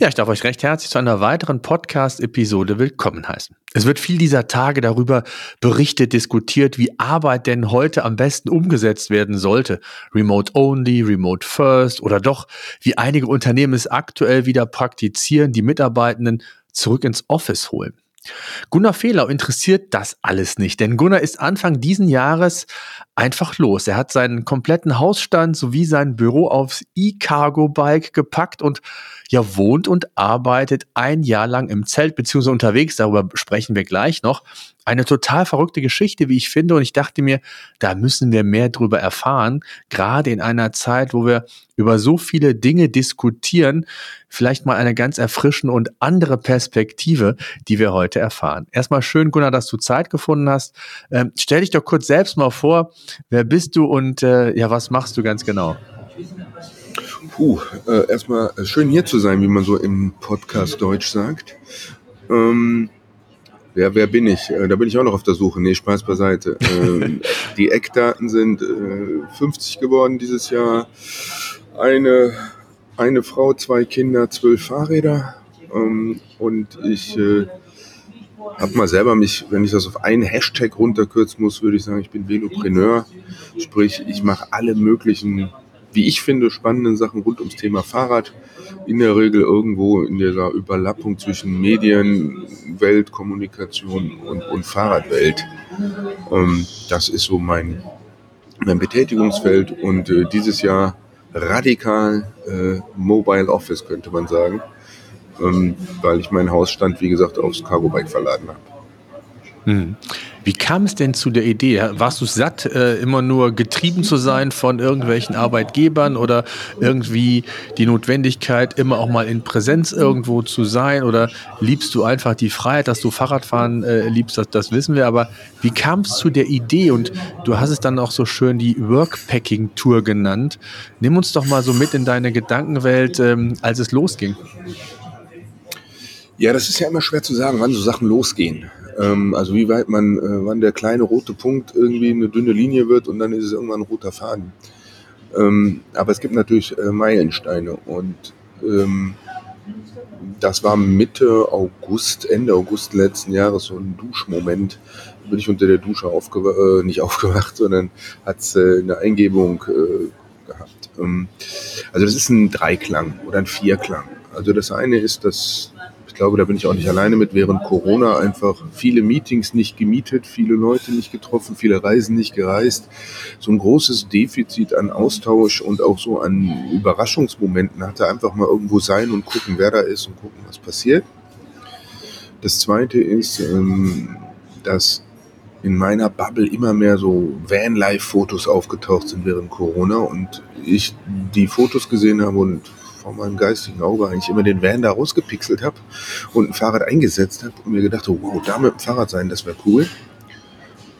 Ja, ich darf euch recht herzlich zu einer weiteren Podcast-Episode willkommen heißen. Es wird viel dieser Tage darüber berichtet, diskutiert, wie Arbeit denn heute am besten umgesetzt werden sollte. Remote only, remote first oder doch, wie einige Unternehmen es aktuell wieder praktizieren, die Mitarbeitenden zurück ins Office holen. Gunnar Fehlau interessiert das alles nicht, denn Gunnar ist Anfang diesen Jahres einfach los. Er hat seinen kompletten Hausstand sowie sein Büro aufs E-Cargo-Bike gepackt und ja wohnt und arbeitet ein Jahr lang im Zelt beziehungsweise unterwegs. Darüber sprechen wir gleich noch. Eine total verrückte Geschichte, wie ich finde. Und ich dachte mir, da müssen wir mehr drüber erfahren. Gerade in einer Zeit, wo wir über so viele Dinge diskutieren. Vielleicht mal eine ganz erfrischende und andere Perspektive, die wir heute erfahren. Erstmal schön, Gunnar, dass du Zeit gefunden hast. Ähm, stell dich doch kurz selbst mal vor. Wer bist du und äh, ja, was machst du ganz genau? Puh, äh, erstmal äh, schön hier zu sein, wie man so im Podcast Deutsch sagt. Ähm, wer, wer bin ich? Äh, da bin ich auch noch auf der Suche. Nee, Spaß beiseite. Ähm, die Eckdaten sind äh, 50 geworden dieses Jahr. Eine, eine Frau, zwei Kinder, zwölf Fahrräder. Ähm, und ich äh, habe mal selber mich, wenn ich das auf einen Hashtag runterkürzen muss, würde ich sagen, ich bin Velopreneur. Sprich, ich mache alle möglichen, wie ich finde, spannenden Sachen rund ums Thema Fahrrad. In der Regel irgendwo in dieser Überlappung zwischen Medien, Welt, Kommunikation und, und Fahrradwelt. Ähm, das ist so mein, mein Betätigungsfeld und äh, dieses Jahr radikal äh, Mobile Office, könnte man sagen ähm, weil ich meinen Hausstand, wie gesagt, aufs Cargo-Bike verladen habe. Hm. Wie kam es denn zu der Idee? Warst du satt, äh, immer nur getrieben zu sein von irgendwelchen Arbeitgebern oder irgendwie die Notwendigkeit, immer auch mal in Präsenz irgendwo zu sein? Oder liebst du einfach die Freiheit, dass du Fahrradfahren äh, liebst? Das, das wissen wir. Aber wie kam es zu der Idee? Und du hast es dann auch so schön die Workpacking-Tour genannt. Nimm uns doch mal so mit in deine Gedankenwelt, ähm, als es losging. Ja, das ist ja immer schwer zu sagen, wann so Sachen losgehen. Ähm, also wie weit man, äh, wann der kleine rote Punkt irgendwie eine dünne Linie wird und dann ist es irgendwann ein roter Faden. Ähm, aber es gibt natürlich äh, Meilensteine und ähm, das war Mitte August, Ende August letzten Jahres so ein Duschmoment. Da bin ich unter der Dusche aufgewacht, äh, nicht aufgewacht, sondern hat äh, eine Eingebung äh, gehabt. Ähm, also das ist ein Dreiklang oder ein Vierklang. Also das eine ist, dass glaube, da bin ich auch nicht alleine mit, während Corona einfach viele Meetings nicht gemietet, viele Leute nicht getroffen, viele Reisen nicht gereist. So ein großes Defizit an Austausch und auch so an Überraschungsmomenten hatte. Einfach mal irgendwo sein und gucken, wer da ist und gucken, was passiert. Das zweite ist, ähm, dass in meiner Bubble immer mehr so Van-Life-Fotos aufgetaucht sind während Corona und ich die Fotos gesehen habe und vor meinem geistigen Auge eigentlich immer den Van da rausgepixelt habe und ein Fahrrad eingesetzt habe und mir gedacht habe, wow, da mit dem Fahrrad sein, das wäre cool.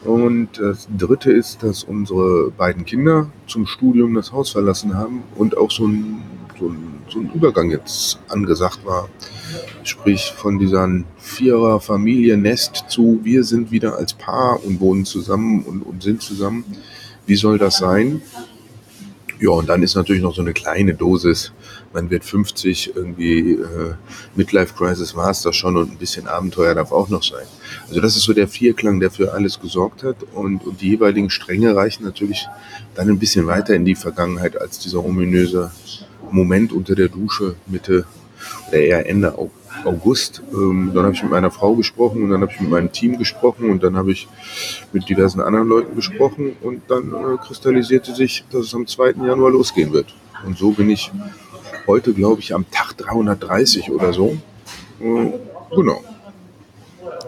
Und das dritte ist, dass unsere beiden Kinder zum Studium das Haus verlassen haben und auch so ein, so ein, so ein Übergang jetzt angesagt war. Sprich von dieser Vierer Familie Nest zu, wir sind wieder als Paar und wohnen zusammen und, und sind zusammen. Wie soll das sein? Ja, und dann ist natürlich noch so eine kleine Dosis man wird 50, irgendwie äh, Midlife Crisis war es das schon und ein bisschen Abenteuer darf auch noch sein. Also das ist so der Vierklang, der für alles gesorgt hat und, und die jeweiligen Stränge reichen natürlich dann ein bisschen weiter in die Vergangenheit als dieser ominöse Moment unter der Dusche Mitte oder eher Ende August. Ähm, dann habe ich mit meiner Frau gesprochen und dann habe ich mit meinem Team gesprochen und dann habe ich mit diversen anderen Leuten gesprochen und dann äh, kristallisierte sich, dass es am 2. Januar losgehen wird. Und so bin ich heute, glaube ich, am Tag 330 oder so. Äh, genau.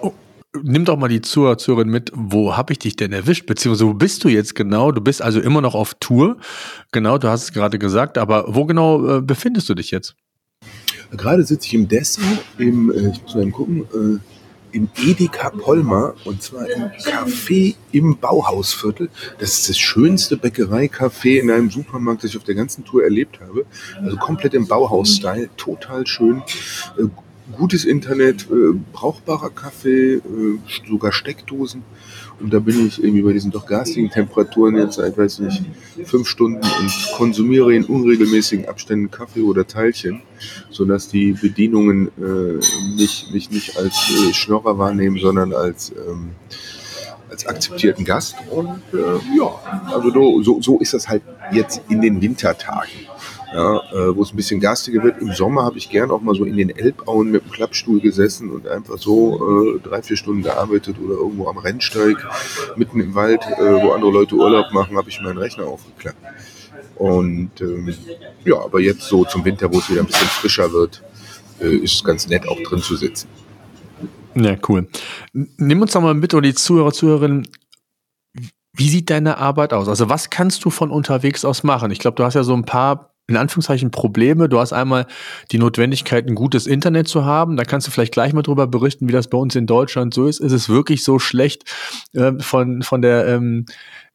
Oh, nimm doch mal die Zuhörerin mit, wo habe ich dich denn erwischt? Beziehungsweise wo bist du jetzt genau? Du bist also immer noch auf Tour. Genau, du hast es gerade gesagt, aber wo genau äh, befindest du dich jetzt? Gerade sitze ich im Dessau, im, äh, ich muss mal gucken, äh, im Edeka Polma und zwar im Café im Bauhausviertel. Das ist das schönste Bäckereicafé in einem Supermarkt, das ich auf der ganzen Tour erlebt habe. Also komplett im Bauhaus-Style, total schön. Äh, gutes Internet, äh, brauchbarer Kaffee, äh, sogar Steckdosen. Und da bin ich irgendwie bei diesen doch garstigen Temperaturen jetzt seit, weiß nicht, fünf Stunden und konsumiere in unregelmäßigen Abständen Kaffee oder Teilchen, sodass die Bedienungen äh, mich, mich nicht als äh, Schnorrer wahrnehmen, sondern als, ähm, als akzeptierten Gast. Und äh, ja, also so, so ist das halt jetzt in den Wintertagen ja, äh, wo es ein bisschen garstiger wird. Im Sommer habe ich gern auch mal so in den Elbauen mit dem Klappstuhl gesessen und einfach so äh, drei, vier Stunden gearbeitet oder irgendwo am Rennsteig, mitten im Wald, äh, wo andere Leute Urlaub machen, habe ich meinen Rechner aufgeklappt. Und ähm, ja, aber jetzt so zum Winter, wo es wieder ein bisschen frischer wird, äh, ist es ganz nett, auch drin zu sitzen. Ja, cool. Nimm uns doch mal mit, oder die Zuhörer, Zuhörerinnen, wie sieht deine Arbeit aus? Also was kannst du von unterwegs aus machen? Ich glaube, du hast ja so ein paar in Anführungszeichen Probleme. Du hast einmal die Notwendigkeit, ein gutes Internet zu haben. Da kannst du vielleicht gleich mal drüber berichten, wie das bei uns in Deutschland so ist. Ist es wirklich so schlecht äh, von, von der ähm,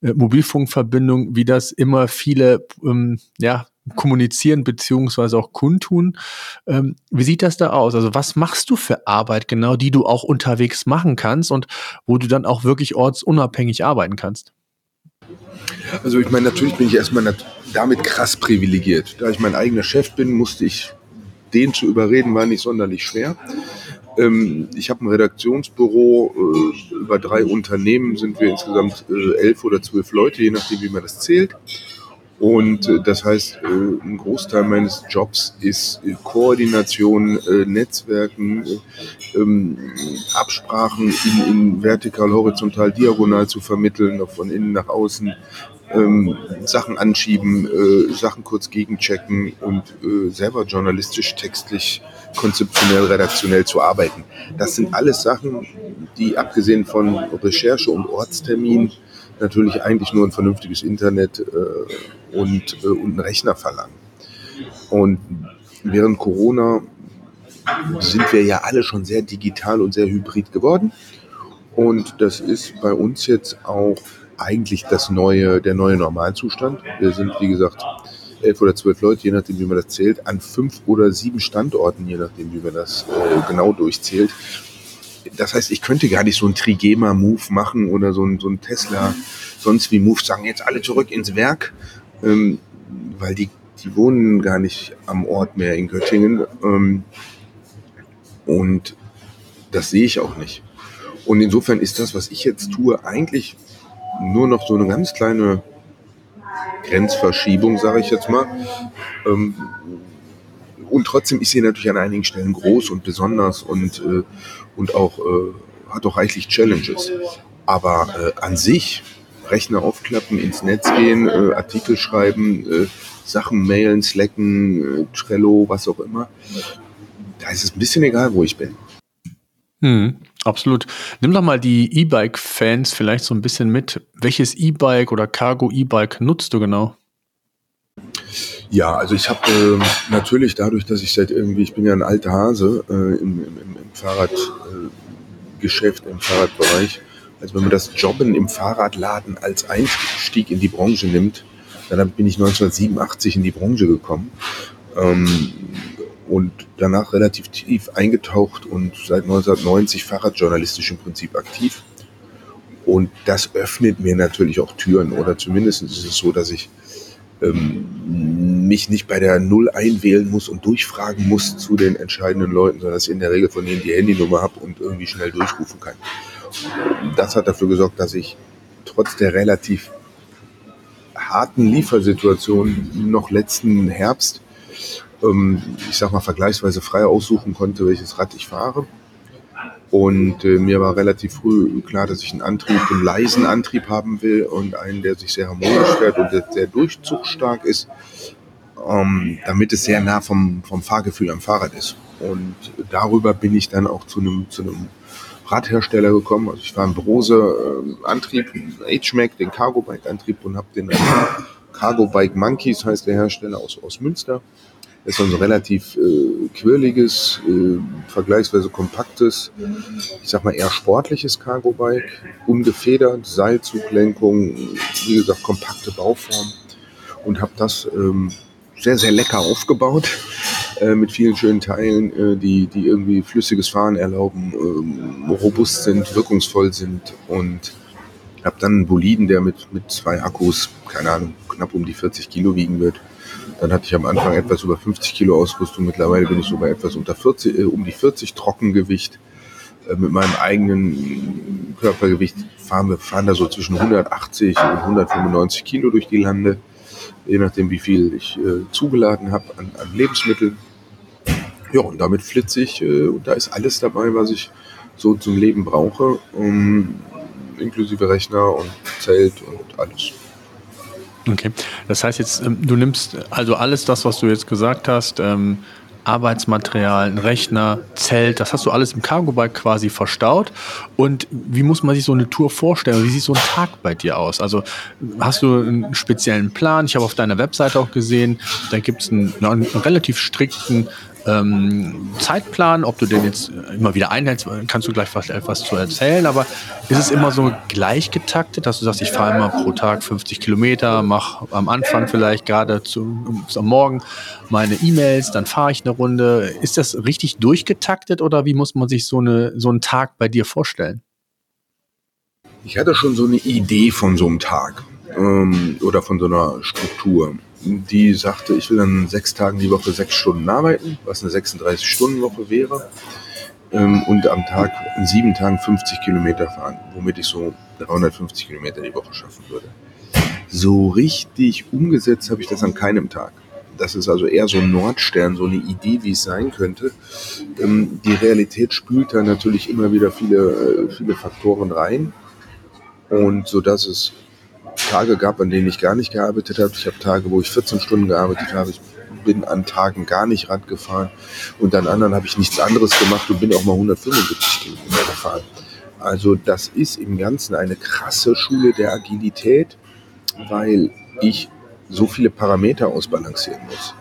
äh, Mobilfunkverbindung, wie das immer viele ähm, ja, kommunizieren beziehungsweise auch kundtun. Ähm, wie sieht das da aus? Also was machst du für Arbeit genau, die du auch unterwegs machen kannst und wo du dann auch wirklich ortsunabhängig arbeiten kannst? Also ich meine, natürlich bin ich erstmal damit krass privilegiert. Da ich mein eigener Chef bin, musste ich den zu überreden, war nicht sonderlich schwer. Ähm, ich habe ein Redaktionsbüro, äh, über drei Unternehmen sind wir insgesamt äh, elf oder zwölf Leute, je nachdem, wie man das zählt. Und äh, das heißt, ein Großteil meines Jobs ist Koordination, Netzwerken, äh, ähm, Absprachen in, in vertikal, horizontal, diagonal zu vermitteln, von innen nach außen, ähm, Sachen anschieben, äh, Sachen kurz gegenchecken und äh, selber journalistisch, textlich, konzeptionell, redaktionell zu arbeiten. Das sind alles Sachen, die abgesehen von Recherche und Ortstermin natürlich eigentlich nur ein vernünftiges Internet äh, und, äh, und einen Rechner verlangen. Und während Corona sind wir ja alle schon sehr digital und sehr hybrid geworden. Und das ist bei uns jetzt auch eigentlich das neue, der neue Normalzustand. Wir sind, wie gesagt, elf oder zwölf Leute, je nachdem, wie man das zählt, an fünf oder sieben Standorten, je nachdem, wie man das äh, genau durchzählt das heißt, ich könnte gar nicht so einen Trigema-Move machen oder so ein, so ein Tesla, sonst wie Move, sagen jetzt alle zurück ins Werk, ähm, weil die, die wohnen gar nicht am Ort mehr in Göttingen. Ähm, und das sehe ich auch nicht. Und insofern ist das, was ich jetzt tue, eigentlich nur noch so eine ganz kleine Grenzverschiebung, sage ich jetzt mal. Ähm, und trotzdem ist sie natürlich an einigen Stellen groß und besonders und, äh, und auch äh, hat auch reichlich Challenges. Aber äh, an sich Rechner aufklappen, ins Netz gehen, äh, Artikel schreiben, äh, Sachen mailen, slacken, äh, Trello, was auch immer. Da ist es ein bisschen egal, wo ich bin. Hm, absolut. Nimm doch mal die E-Bike-Fans vielleicht so ein bisschen mit. Welches E-Bike oder Cargo-E-Bike nutzt du genau? Ja, also ich habe äh, natürlich dadurch, dass ich seit irgendwie, ich bin ja ein alter Hase äh, im, im, im Fahrradgeschäft, äh, im Fahrradbereich. Also wenn man das Jobben im Fahrradladen als Einstieg in die Branche nimmt, dann bin ich 1987 in die Branche gekommen ähm, und danach relativ tief eingetaucht und seit 1990 fahrradjournalistisch im Prinzip aktiv. Und das öffnet mir natürlich auch Türen oder zumindest ist es so, dass ich ähm, mich nicht bei der Null einwählen muss und durchfragen muss zu den entscheidenden Leuten, sondern dass ich in der Regel von denen die Handynummer habe und irgendwie schnell durchrufen kann. Das hat dafür gesorgt, dass ich trotz der relativ harten Liefersituation noch letzten Herbst, ähm, ich sag mal, vergleichsweise frei aussuchen konnte, welches Rad ich fahre. Und äh, mir war relativ früh klar, dass ich einen Antrieb, einen leisen Antrieb haben will und einen, der sich sehr harmonisch fährt und der sehr durchzugsstark ist, ähm, damit es sehr nah vom, vom Fahrgefühl am Fahrrad ist. Und darüber bin ich dann auch zu einem, zu Radhersteller gekommen. Also ich war ein Brose äh, Antrieb, H-Mac, den Cargo Bike Antrieb und habe den Cargo Bike Monkeys heißt der Hersteller aus, aus Münster ist so ein relativ äh, quirliges, äh, vergleichsweise kompaktes, ich sag mal eher sportliches Cargo-Bike, ungefedert, Seilzuglenkung, wie gesagt, kompakte Bauform und habe das ähm, sehr, sehr lecker aufgebaut äh, mit vielen schönen Teilen, äh, die, die irgendwie flüssiges Fahren erlauben, ähm, robust sind, wirkungsvoll sind und habe dann einen Boliden, der mit, mit zwei Akkus, keine Ahnung, knapp um die 40 Kilo wiegen wird. Dann hatte ich am Anfang etwas über 50 Kilo Ausrüstung. Mittlerweile bin ich so bei etwas unter 40, äh, um die 40 Trockengewicht. Äh, mit meinem eigenen Körpergewicht fahren wir fahren da so zwischen 180 und 195 Kilo durch die Lande, je nachdem wie viel ich äh, zugeladen habe an, an Lebensmitteln. Ja, und damit flitze ich. Äh, und da ist alles dabei, was ich so zum Leben brauche, um, inklusive Rechner und Zelt und alles. Okay, das heißt jetzt, ähm, du nimmst also alles das, was du jetzt gesagt hast, ähm, Arbeitsmaterial, ein Rechner, Zelt, das hast du alles im Cargo-Bike quasi verstaut. Und wie muss man sich so eine Tour vorstellen? Wie sieht so ein Tag bei dir aus? Also hast du einen speziellen Plan? Ich habe auf deiner Webseite auch gesehen, da gibt es einen, einen relativ strikten ähm, Zeitplan, ob du den jetzt immer wieder einhältst, kannst du gleich etwas zu erzählen, aber ist es immer so gleich getaktet, dass du sagst, ich fahre immer pro Tag 50 Kilometer, mache am Anfang vielleicht gerade zu, am Morgen meine E-Mails, dann fahre ich eine Runde. Ist das richtig durchgetaktet oder wie muss man sich so, eine, so einen Tag bei dir vorstellen? Ich hatte schon so eine Idee von so einem Tag ähm, oder von so einer Struktur die sagte, ich will an sechs Tagen die Woche sechs Stunden arbeiten, was eine 36-Stunden-Woche wäre. Ähm, und am Tag in sieben Tagen 50 Kilometer fahren, womit ich so 350 Kilometer die Woche schaffen würde. So richtig umgesetzt habe ich das an keinem Tag. Das ist also eher so ein Nordstern, so eine Idee, wie es sein könnte. Ähm, die Realität spült da natürlich immer wieder viele, äh, viele Faktoren rein. Und so dass es Tage gab, an denen ich gar nicht gearbeitet habe. Ich habe Tage, wo ich 14 Stunden gearbeitet habe. Ich bin an Tagen gar nicht Rad gefahren. Und an anderen habe ich nichts anderes gemacht und bin auch mal 175 Kilometer gefahren. Also das ist im Ganzen eine krasse Schule der Agilität, weil ich so viele Parameter ausbalancieren muss.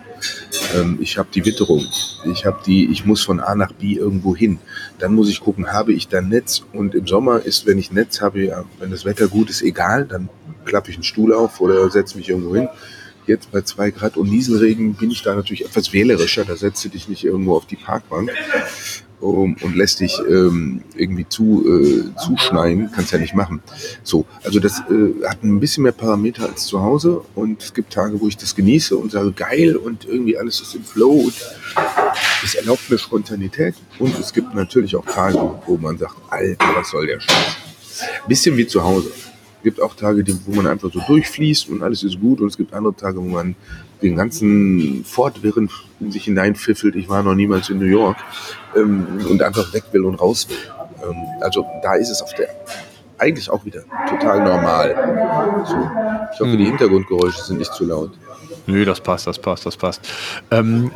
Ähm, ich habe die Witterung, ich habe die, ich muss von A nach B irgendwo hin. Dann muss ich gucken, habe ich da Netz? Und im Sommer ist, wenn ich Netz habe, wenn das Wetter gut ist, egal, dann klappe ich einen Stuhl auf oder setze mich irgendwo hin. Jetzt bei zwei Grad und Nieselregen bin ich da natürlich etwas wählerischer. Da setzt du dich nicht irgendwo auf die Parkbank um, und lässt dich ähm, irgendwie zu, äh, zuschneiden. Kannst ja nicht machen. So, also das äh, hat ein bisschen mehr Parameter als zu Hause und es gibt Tage, wo ich das genieße und sage, geil und irgendwie alles ist im Flow und es erlaubt mir Spontanität und es gibt natürlich auch Tage, wo man sagt, Alter, was soll der Scheiß? Bisschen wie zu Hause gibt auch Tage, wo man einfach so durchfließt und alles ist gut. Und es gibt andere Tage, wo man den ganzen Fortwirren in sich hineinpfiffelt. Ich war noch niemals in New York ähm, und einfach weg will und raus will. Ähm, also da ist es auf der eigentlich auch wieder total normal. So. Ich hoffe, hm. die Hintergrundgeräusche sind nicht zu laut. Nö, das passt, das passt, das passt. Ähm,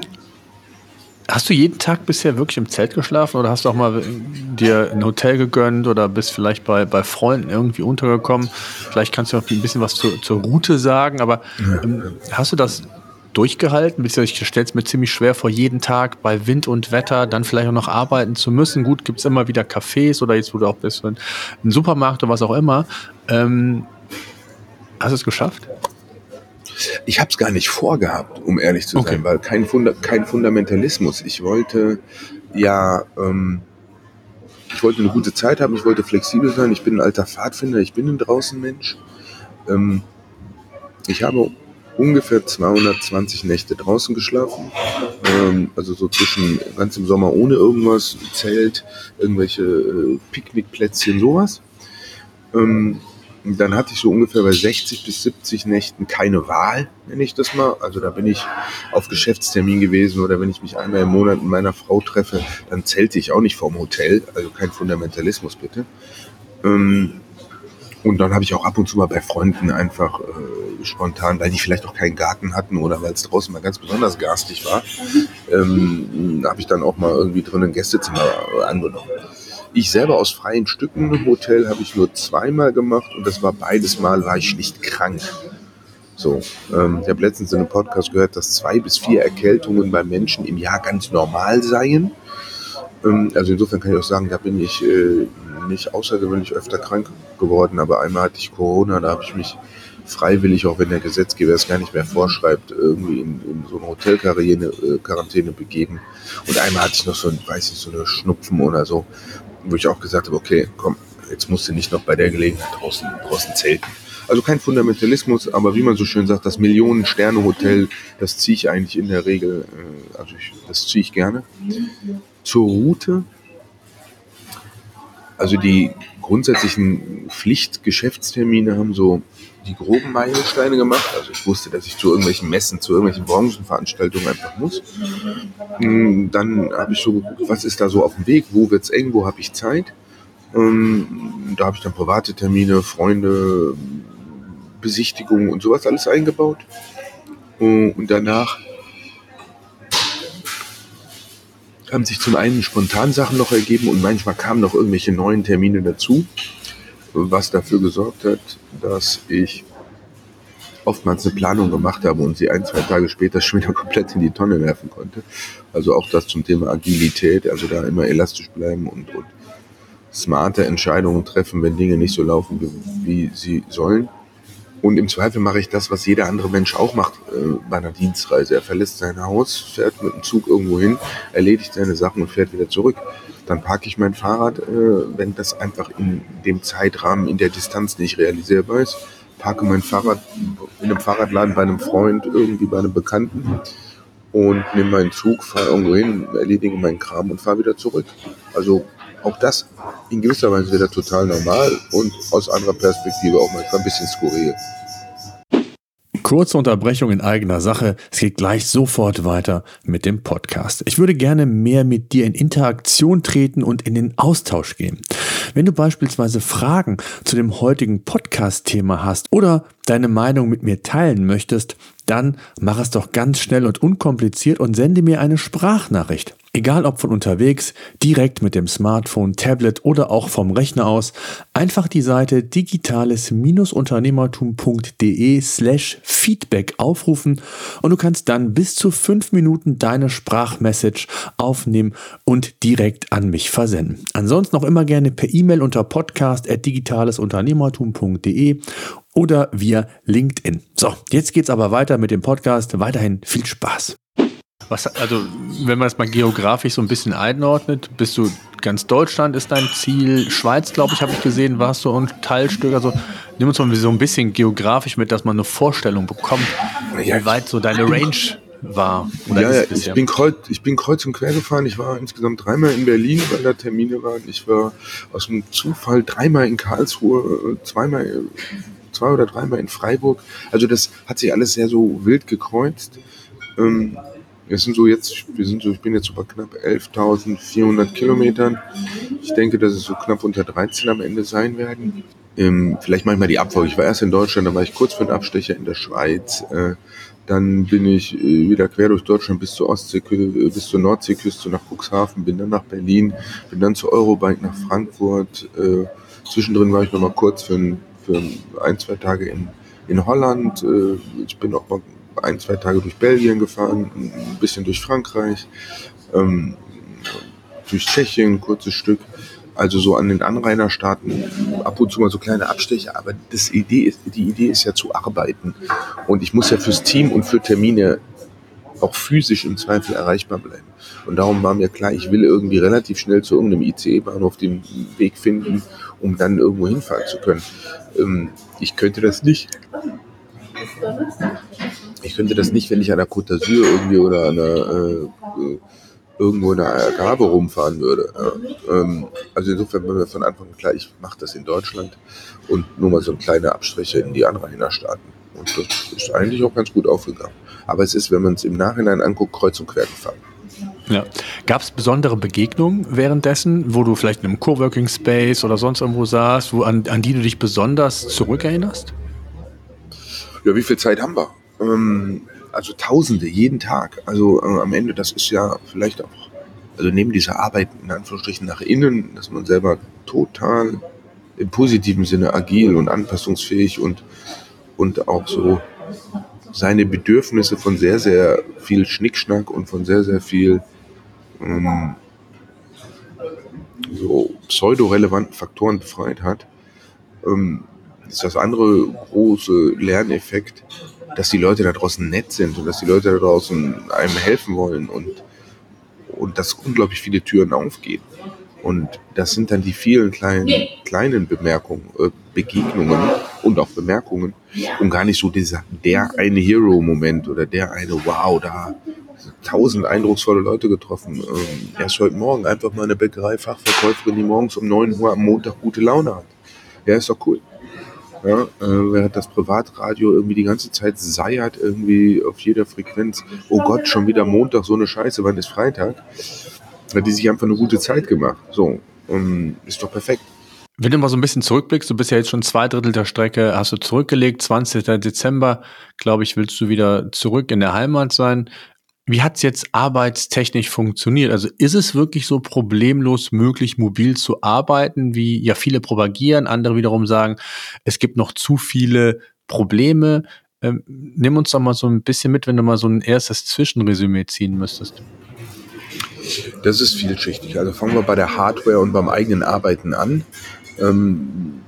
Hast du jeden Tag bisher wirklich im Zelt geschlafen oder hast du auch mal dir ein Hotel gegönnt oder bist vielleicht bei, bei Freunden irgendwie untergekommen? Vielleicht kannst du noch ein bisschen was zur, zur Route sagen, aber ähm, hast du das durchgehalten? Ich stelle es mir ziemlich schwer vor, jeden Tag bei Wind und Wetter dann vielleicht auch noch arbeiten zu müssen. Gut, gibt es immer wieder Cafés oder jetzt, wo du auch bist, ein Supermarkt oder was auch immer. Ähm, hast du es geschafft? Ich habe es gar nicht vorgehabt, um ehrlich zu sein, okay. weil kein, Funda kein Fundamentalismus. Ich wollte ja, ähm, ich wollte eine gute Zeit haben, ich wollte flexibel sein. Ich bin ein alter Pfadfinder, ich bin ein Draußenmensch. Ähm, ich habe ungefähr 220 Nächte draußen geschlafen. Ähm, also so zwischen ganz im Sommer ohne irgendwas, Zelt, irgendwelche äh, Picknickplätzchen, sowas. Ähm, dann hatte ich so ungefähr bei 60 bis 70 Nächten keine Wahl, nenne ich das mal. Also da bin ich auf Geschäftstermin gewesen oder wenn ich mich einmal im Monat mit meiner Frau treffe, dann zählte ich auch nicht vorm Hotel. Also kein Fundamentalismus bitte. Ähm, und dann habe ich auch ab und zu mal bei Freunden einfach äh, spontan, weil die vielleicht auch keinen Garten hatten oder weil es draußen mal ganz besonders garstig war, ähm, habe ich dann auch mal irgendwie drin ein Gästezimmer angenommen. Ich selber aus freien Stücken im Hotel habe ich nur zweimal gemacht und das war beides Mal, war ich nicht krank. So, ähm, ich habe letztens in einem Podcast gehört, dass zwei bis vier Erkältungen bei Menschen im Jahr ganz normal seien. Ähm, also insofern kann ich auch sagen, da bin ich äh, nicht außergewöhnlich öfter krank geworden, aber einmal hatte ich Corona, da habe ich mich freiwillig, auch wenn der Gesetzgeber es gar nicht mehr vorschreibt, irgendwie in, in so eine Hotelquarantäne äh, begeben. Und einmal hatte ich noch so, ein, weiß ich, so eine Schnupfen oder so, wo ich auch gesagt habe, okay, komm, jetzt musst du nicht noch bei der Gelegenheit draußen, draußen zelten. Also kein Fundamentalismus, aber wie man so schön sagt, das Millionen-Sterne-Hotel, das ziehe ich eigentlich in der Regel, äh, also ich, das ziehe ich gerne. Zur Route, also die grundsätzlichen Pflichtgeschäftstermine haben so die groben Meilensteine gemacht. Also ich wusste, dass ich zu irgendwelchen Messen, zu irgendwelchen Branchenveranstaltungen einfach muss. Mm, dann habe ich so geguckt, was ist da so auf dem Weg, wo wird es eng, wo habe ich Zeit. Ähm, da habe ich dann private Termine, Freunde, Besichtigungen und sowas alles eingebaut. Und danach haben sich zum einen spontan Sachen noch ergeben und manchmal kamen noch irgendwelche neuen Termine dazu, was dafür gesorgt hat, dass ich oftmals eine Planung gemacht habe und sie ein, zwei Tage später schon wieder komplett in die Tonne werfen konnte. Also auch das zum Thema Agilität, also da immer elastisch bleiben und, und smarte Entscheidungen treffen, wenn Dinge nicht so laufen, wie, wie sie sollen. Und im Zweifel mache ich das, was jeder andere Mensch auch macht äh, bei einer Dienstreise. Er verlässt sein Haus, fährt mit dem Zug irgendwo hin, erledigt seine Sachen und fährt wieder zurück. Dann parke ich mein Fahrrad, äh, wenn das einfach in dem Zeitrahmen, in der Distanz nicht realisierbar ist. Parke mein Fahrrad in einem Fahrradladen bei einem Freund, irgendwie bei einem Bekannten und nehme meinen Zug, fahre irgendwo hin, erledige meinen Kram und fahre wieder zurück. Also auch das in gewisser Weise wieder total normal und aus anderer Perspektive auch manchmal ein bisschen skurril. Kurze Unterbrechung in eigener Sache. Es geht gleich sofort weiter mit dem Podcast. Ich würde gerne mehr mit dir in Interaktion treten und in den Austausch gehen. Wenn du beispielsweise Fragen zu dem heutigen Podcast-Thema hast oder deine Meinung mit mir teilen möchtest, dann mach es doch ganz schnell und unkompliziert und sende mir eine Sprachnachricht. Egal ob von unterwegs, direkt mit dem Smartphone, Tablet oder auch vom Rechner aus, einfach die Seite digitales-unternehmertum.de slash Feedback aufrufen und du kannst dann bis zu fünf Minuten deine Sprachmessage aufnehmen und direkt an mich versenden. Ansonsten auch immer gerne per E-Mail unter podcast.digitalesunternehmertum.de oder via LinkedIn. So, jetzt geht's aber weiter mit dem Podcast. Weiterhin viel Spaß. Was, also, wenn man es mal geografisch so ein bisschen einordnet, bist du ganz Deutschland ist dein Ziel, Schweiz, glaube ich, habe ich gesehen, warst du ein Teilstück. Also nimm uns mal so ein bisschen geografisch mit, dass man eine Vorstellung bekommt, wie weit so deine Range war. Oder ja, ja ich, bin kreuz, ich bin kreuz und quer gefahren. Ich war insgesamt dreimal in Berlin, weil da Termine waren. Ich war aus dem Zufall dreimal in Karlsruhe, zweimal, zwei oder dreimal in Freiburg. Also das hat sich alles sehr so wild gekreuzt. Ähm, wir sind so jetzt, wir sind so, ich bin jetzt so bei knapp 11.400 Kilometern. Ich denke, dass es so knapp unter 13 am Ende sein werden. Ähm, vielleicht manchmal die Abfolge. Ich war erst in Deutschland, dann war ich kurz für den Abstecher in der Schweiz. Äh, dann bin ich äh, wieder quer durch Deutschland bis zur Ostsee, äh, bis zur Nordseeküste nach Cuxhaven, bin dann nach Berlin, bin dann zur Eurobike nach Frankfurt. Äh, zwischendrin war ich noch mal kurz für ein, für ein, zwei Tage in, in Holland. Äh, ich bin auch mal ein, zwei Tage durch Belgien gefahren, ein bisschen durch Frankreich, ähm, durch Tschechien ein kurzes Stück. Also so an den Anrainerstaaten ab und zu mal so kleine Abstecher, aber das Idee ist, die Idee ist ja zu arbeiten. Und ich muss ja fürs Team und für Termine auch physisch im Zweifel erreichbar bleiben. Und darum war mir klar, ich will irgendwie relativ schnell zu irgendeinem ICE-Bahnhof den Weg finden, um dann irgendwo hinfahren zu können. Ähm, ich könnte das nicht ich könnte das nicht, wenn ich an der Côte d'Azur irgendwie oder an der, äh, irgendwo in der Algarve rumfahren würde. Ja. Ähm, also insofern war mir von Anfang an klar, ich mache das in Deutschland und nur mal so ein kleiner Abstriche in die Anrainerstaaten. Und das ist eigentlich auch ganz gut aufgegangen. Aber es ist, wenn man es im Nachhinein anguckt, kreuz und quer gefahren. Ja. Gab es besondere Begegnungen währenddessen, wo du vielleicht in einem Coworking Space oder sonst irgendwo saßt, wo, an, an die du dich besonders zurückerinnerst? Ja, wie viel Zeit haben wir? Ähm, also Tausende jeden Tag. Also äh, am Ende, das ist ja vielleicht auch, also neben dieser Arbeit in Anführungsstrichen nach innen, dass man selber total im positiven Sinne agil und anpassungsfähig und und auch so seine Bedürfnisse von sehr, sehr viel Schnickschnack und von sehr, sehr viel ähm, so pseudo-relevanten Faktoren befreit hat, ähm, ist das andere große Lerneffekt, dass die Leute da draußen nett sind und dass die Leute da draußen einem helfen wollen und, und dass unglaublich viele Türen aufgehen. Und das sind dann die vielen kleinen, kleinen Bemerkungen, äh, Begegnungen und auch Bemerkungen und gar nicht so dieser, der eine Hero-Moment oder der eine, wow, da tausend eindrucksvolle Leute getroffen. Ähm, erst heute Morgen einfach mal eine Bäckerei-Fachverkäuferin, die morgens um 9 Uhr am Montag gute Laune hat. Ja, ist doch cool. Ja, äh, während das Privatradio irgendwie die ganze Zeit seiert, irgendwie auf jeder Frequenz. Oh Gott, schon wieder Montag, so eine Scheiße, wann ist Freitag? Hat die sich einfach eine gute Zeit gemacht. So, ähm, ist doch perfekt. Wenn du mal so ein bisschen zurückblickst, du bist ja jetzt schon zwei Drittel der Strecke, hast du zurückgelegt, 20. Dezember, glaube ich, willst du wieder zurück in der Heimat sein. Wie hat es jetzt arbeitstechnisch funktioniert? Also ist es wirklich so problemlos möglich, mobil zu arbeiten, wie ja viele propagieren, andere wiederum sagen, es gibt noch zu viele Probleme. Ähm, nimm uns doch mal so ein bisschen mit, wenn du mal so ein erstes Zwischenresümee ziehen müsstest. Das ist vielschichtig. Also fangen wir bei der Hardware und beim eigenen Arbeiten an. Ähm,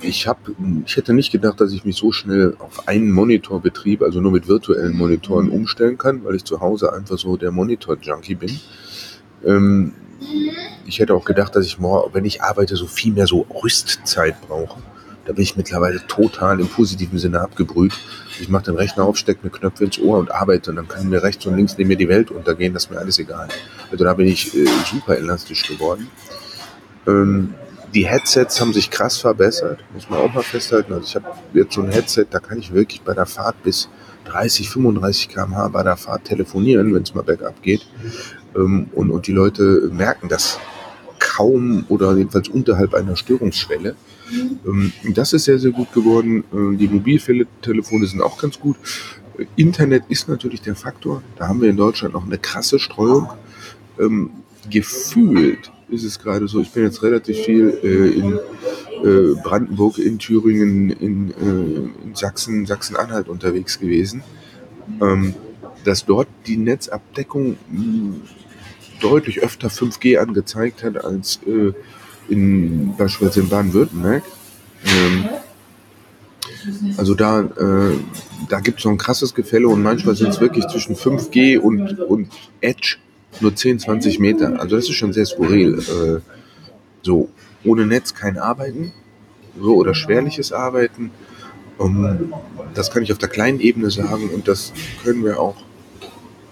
ich, hab, ich hätte nicht gedacht, dass ich mich so schnell auf einen Monitorbetrieb, also nur mit virtuellen Monitoren, umstellen kann, weil ich zu Hause einfach so der Monitor-Junkie bin. Ähm, ich hätte auch gedacht, dass ich, wenn ich arbeite, so viel mehr so Rüstzeit brauche. Da bin ich mittlerweile total im positiven Sinne abgebrüht. Ich mache den Rechner auf, stecke mir Knöpfe ins Ohr und arbeite und dann kann mir rechts und links neben mir die Welt untergehen, das ist mir alles egal. Also da bin ich äh, super elastisch geworden. Ähm, die Headsets haben sich krass verbessert, muss man auch mal festhalten. Also ich habe jetzt so ein Headset, da kann ich wirklich bei der Fahrt bis 30, 35 km/h bei der Fahrt telefonieren, wenn es mal bergab geht. Ähm, und, und die Leute merken das kaum oder jedenfalls unterhalb einer Störungsschwelle. Ähm, das ist sehr, sehr gut geworden. Äh, die Mobiltelefone sind auch ganz gut. Internet ist natürlich der Faktor. Da haben wir in Deutschland noch eine krasse Streuung. Ähm, gefühlt ist es gerade so, ich bin jetzt relativ viel äh, in äh, Brandenburg, in Thüringen, in, äh, in Sachsen, Sachsen-Anhalt unterwegs gewesen, ähm, dass dort die Netzabdeckung mh, hm, deutlich öfter 5G angezeigt hat als äh, in beispielsweise in Baden-Württemberg. Ähm, also da, äh, da gibt es so ein krasses Gefälle und manchmal sind es wirklich zwischen 5G und, und Edge nur 10, 20 Meter. Also das ist schon sehr skurril. Äh, so, ohne Netz kein Arbeiten, oder schwerliches Arbeiten. Um, das kann ich auf der kleinen Ebene sagen und das können wir auch.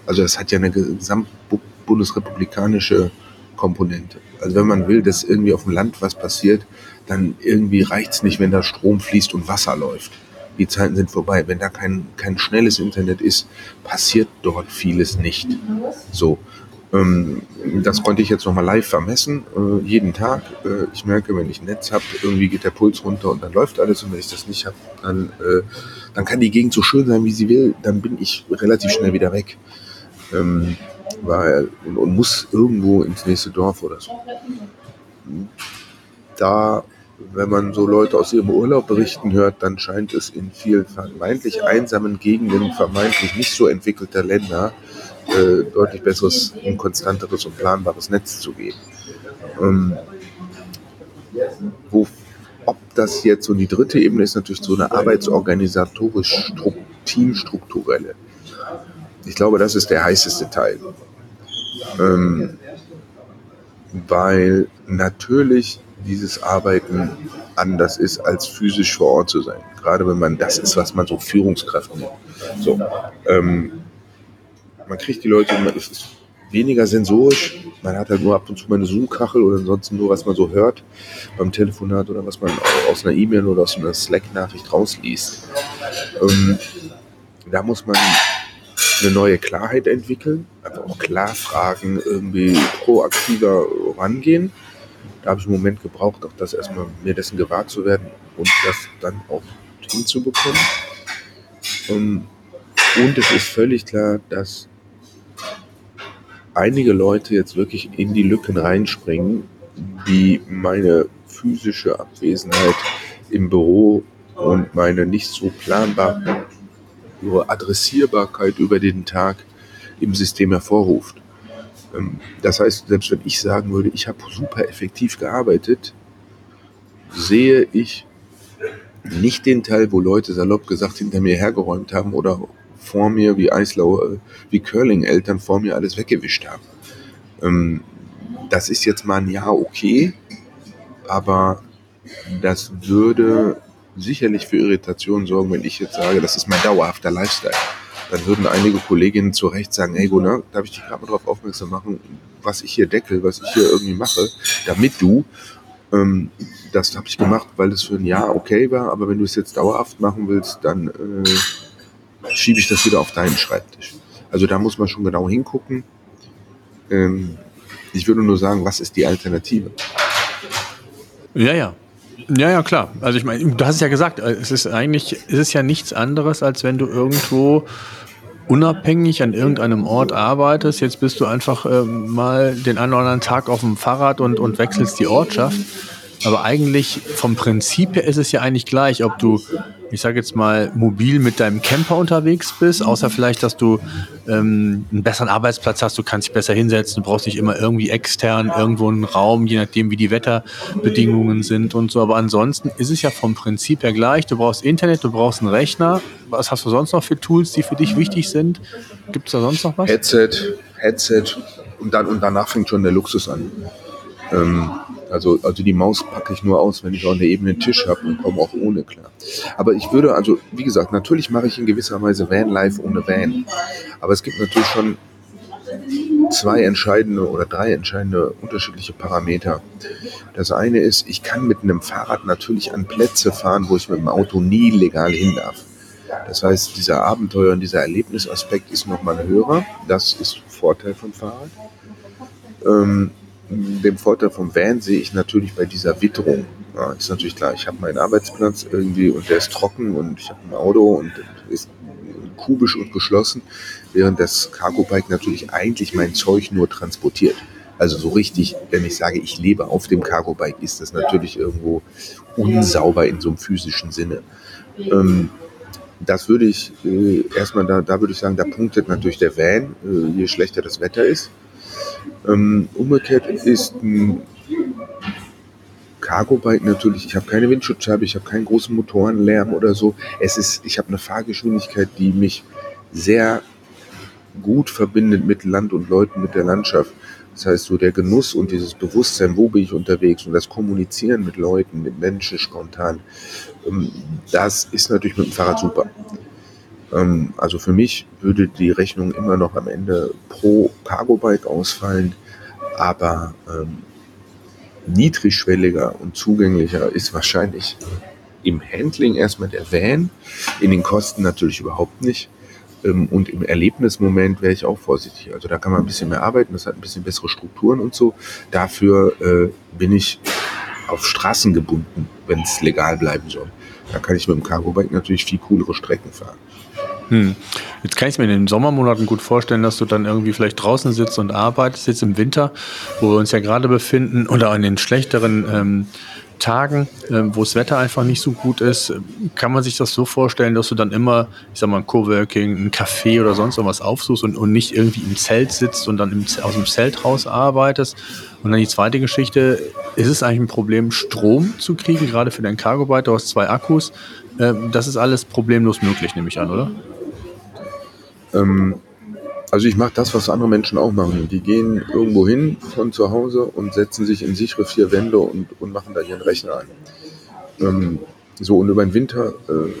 Also das hat ja eine gesamtbundesrepublikanische Komponente. Also wenn man will, dass irgendwie auf dem Land was passiert, dann irgendwie reicht es nicht, wenn da Strom fließt und Wasser läuft. Die Zeiten sind vorbei. Wenn da kein, kein schnelles Internet ist, passiert dort vieles nicht. So. Ähm, das konnte ich jetzt nochmal live vermessen, äh, jeden Tag. Äh, ich merke, wenn ich ein Netz habe, irgendwie geht der Puls runter und dann läuft alles. Und wenn ich das nicht habe, dann, äh, dann kann die Gegend so schön sein, wie sie will. Dann bin ich relativ schnell wieder weg. Ähm, weil, und, und muss irgendwo ins nächste Dorf oder so. Da, wenn man so Leute aus ihrem Urlaub berichten hört, dann scheint es in vielen vermeintlich einsamen Gegenden vermeintlich nicht so entwickelter Länder äh, deutlich besseres und konstanteres und planbares Netz zu geben. Ähm, wo, ob das jetzt, und die dritte Ebene ist natürlich so eine arbeitsorganisatorisch teamstrukturelle. Ich glaube, das ist der heißeste Teil. Ähm, weil natürlich dieses Arbeiten anders ist, als physisch vor Ort zu sein. Gerade wenn man das ist, was man so Führungskraft nennt. So, ähm, man kriegt die Leute, man ist weniger sensorisch. Man hat halt nur ab und zu mal eine Zoom-Kachel oder ansonsten nur, was man so hört beim Telefonat oder was man aus einer E-Mail oder aus einer Slack-Nachricht rausliest. Ähm, da muss man eine neue Klarheit entwickeln, einfach auch klar fragen, irgendwie proaktiver rangehen. Da habe ich einen Moment gebraucht, auch das erstmal mir dessen gewahr zu werden und das dann auch hinzubekommen. Ähm, und es ist völlig klar, dass einige Leute jetzt wirklich in die Lücken reinspringen, die meine physische Abwesenheit im Büro und meine nicht so planbare Adressierbarkeit über den Tag im System hervorruft. Ähm, das heißt, selbst wenn ich sagen würde, ich habe super effektiv gearbeitet, sehe ich nicht den Teil, wo Leute salopp gesagt hinter mir hergeräumt haben oder vor mir wie Eislau, äh, wie Curling-Eltern vor mir alles weggewischt haben. Ähm, das ist jetzt mal ein Jahr okay, aber das würde sicherlich für Irritation sorgen, wenn ich jetzt sage, das ist mein dauerhafter Lifestyle. Dann würden einige Kolleginnen zu Recht sagen, hey Gunnar, darf ich dich gerade mal darauf aufmerksam machen, was ich hier deckel, was ich hier irgendwie mache, damit du, ähm, das habe ich gemacht, weil es für ein Jahr okay war, aber wenn du es jetzt dauerhaft machen willst, dann äh, schiebe ich das wieder auf deinen Schreibtisch. Also da muss man schon genau hingucken. Ähm, ich würde nur sagen, was ist die Alternative? Ja, ja. Ja, ja, klar. Also ich meine, du hast es ja gesagt, äh, es ist eigentlich, es ist ja nichts anderes, als wenn du irgendwo unabhängig an irgendeinem Ort arbeitest. Jetzt bist du einfach äh, mal den einen oder anderen Tag auf dem Fahrrad und, und wechselst die Ortschaft. Aber eigentlich vom Prinzip her ist es ja eigentlich gleich, ob du, ich sage jetzt mal, mobil mit deinem Camper unterwegs bist, außer vielleicht, dass du ähm, einen besseren Arbeitsplatz hast, du kannst dich besser hinsetzen, du brauchst nicht immer irgendwie extern irgendwo einen Raum, je nachdem, wie die Wetterbedingungen sind und so. Aber ansonsten ist es ja vom Prinzip her gleich. Du brauchst Internet, du brauchst einen Rechner. Was hast du sonst noch für Tools, die für dich wichtig sind? Gibt es da sonst noch was? Headset, Headset und, dann, und danach fängt schon der Luxus an. Ähm, also, also die Maus packe ich nur aus, wenn ich auch einen ebenen Tisch habe und komme auch ohne klar. Aber ich würde, also wie gesagt, natürlich mache ich in gewisser Weise Van-Life ohne Van. Aber es gibt natürlich schon zwei entscheidende oder drei entscheidende unterschiedliche Parameter. Das eine ist, ich kann mit einem Fahrrad natürlich an Plätze fahren, wo ich mit dem Auto nie legal hin darf. Das heißt, dieser Abenteuer und dieser Erlebnisaspekt ist nochmal höher. Das ist Vorteil vom Fahrrad. Ähm, den Vorteil vom Van sehe ich natürlich bei dieser Witterung. Ja, ist natürlich klar, ich habe meinen Arbeitsplatz irgendwie und der ist trocken und ich habe ein Auto und ist kubisch und geschlossen, während das Cargo Bike natürlich eigentlich mein Zeug nur transportiert. Also so richtig, wenn ich sage, ich lebe auf dem Cargo Bike, ist das natürlich irgendwo unsauber in so einem physischen Sinne. Ähm, das würde ich äh, erstmal, da, da würde ich sagen, da punktet natürlich der Van, äh, je schlechter das Wetter ist. Ähm, umgekehrt ist ein Cargo-Bike natürlich, ich habe keine Windschutzscheibe, ich habe keinen großen Motorenlärm oder so. Es ist, ich habe eine Fahrgeschwindigkeit, die mich sehr gut verbindet mit Land und Leuten, mit der Landschaft. Das heißt, so der Genuss und dieses Bewusstsein, wo bin ich unterwegs und das Kommunizieren mit Leuten, mit Menschen spontan, ähm, das ist natürlich mit dem Fahrrad super. Ähm, also für mich würde die Rechnung immer noch am Ende pro Cargo-Bike ausfallen, aber ähm, niedrigschwelliger und zugänglicher ist wahrscheinlich im Handling erstmal der Van, in den Kosten natürlich überhaupt nicht. Ähm, und im Erlebnismoment wäre ich auch vorsichtig. Also da kann man ein bisschen mehr arbeiten, das hat ein bisschen bessere Strukturen und so. Dafür äh, bin ich auf Straßen gebunden, wenn es legal bleiben soll. Da kann ich mit dem Cargo-Bike natürlich viel coolere Strecken fahren. Hm. Jetzt kann ich es mir in den Sommermonaten gut vorstellen, dass du dann irgendwie vielleicht draußen sitzt und arbeitest, jetzt im Winter, wo wir uns ja gerade befinden, oder in den schlechteren ähm, Tagen, äh, wo das Wetter einfach nicht so gut ist. Kann man sich das so vorstellen, dass du dann immer, ich sag mal, ein Coworking, ein Café oder sonst irgendwas aufsuchst und, und nicht irgendwie im Zelt sitzt und dann im, aus dem Zelt raus arbeitest? Und dann die zweite Geschichte, ist es eigentlich ein Problem, Strom zu kriegen, gerade für dein Cargo-Bike? Du hast zwei Akkus. Äh, das ist alles problemlos möglich, nehme ich an, oder? Ähm, also ich mache das, was andere Menschen auch machen. Die gehen irgendwo hin von zu Hause und setzen sich in sichere vier Wände und, und machen da ihren Rechner ein. Ähm, so und über den Winter, äh,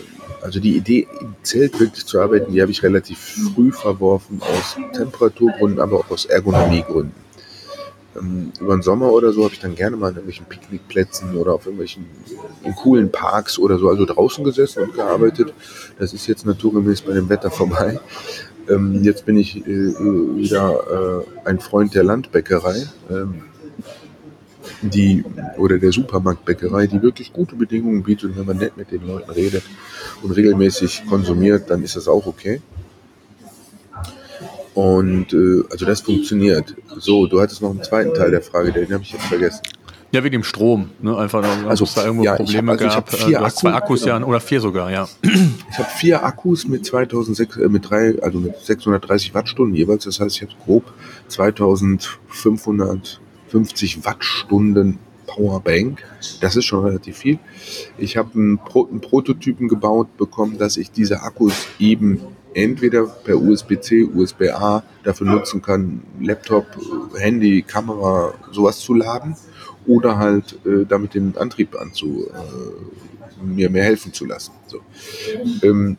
also die Idee im Zelt wirklich zu arbeiten, die habe ich relativ früh verworfen aus Temperaturgründen, aber auch aus Ergonomiegründen. Ähm, über den Sommer oder so habe ich dann gerne mal an irgendwelchen Picknickplätzen oder auf irgendwelchen coolen Parks oder so, also draußen gesessen und gearbeitet. Das ist jetzt naturgemäß bei dem Wetter vorbei. Ähm, jetzt bin ich äh, wieder äh, ein Freund der Landbäckerei. Ähm, die oder der Supermarktbäckerei, die wirklich gute Bedingungen bietet. Und wenn man nett mit den Leuten redet und regelmäßig konsumiert, dann ist das auch okay. Und äh, also das funktioniert. So, du hattest noch einen zweiten Teil der Frage, den habe ich jetzt vergessen. Ja, wegen dem Strom. Ne? Einfach, also, es da irgendwo ja, Probleme hab, also gab. Ich vier du hast zwei Akkus, ja, oder vier sogar, ja. Ich habe vier Akkus mit 2006, äh, mit drei, also mit 630 Wattstunden jeweils. Das heißt, ich habe grob 2550 Wattstunden Powerbank. Das ist schon relativ viel. Ich habe einen, Pro einen Prototypen gebaut bekommen, dass ich diese Akkus eben entweder per USB-C, USB-A dafür nutzen kann, Laptop, Handy, Kamera, sowas zu laden oder halt äh, damit den Antrieb anzu, äh, mir mehr helfen zu lassen. So. Ähm,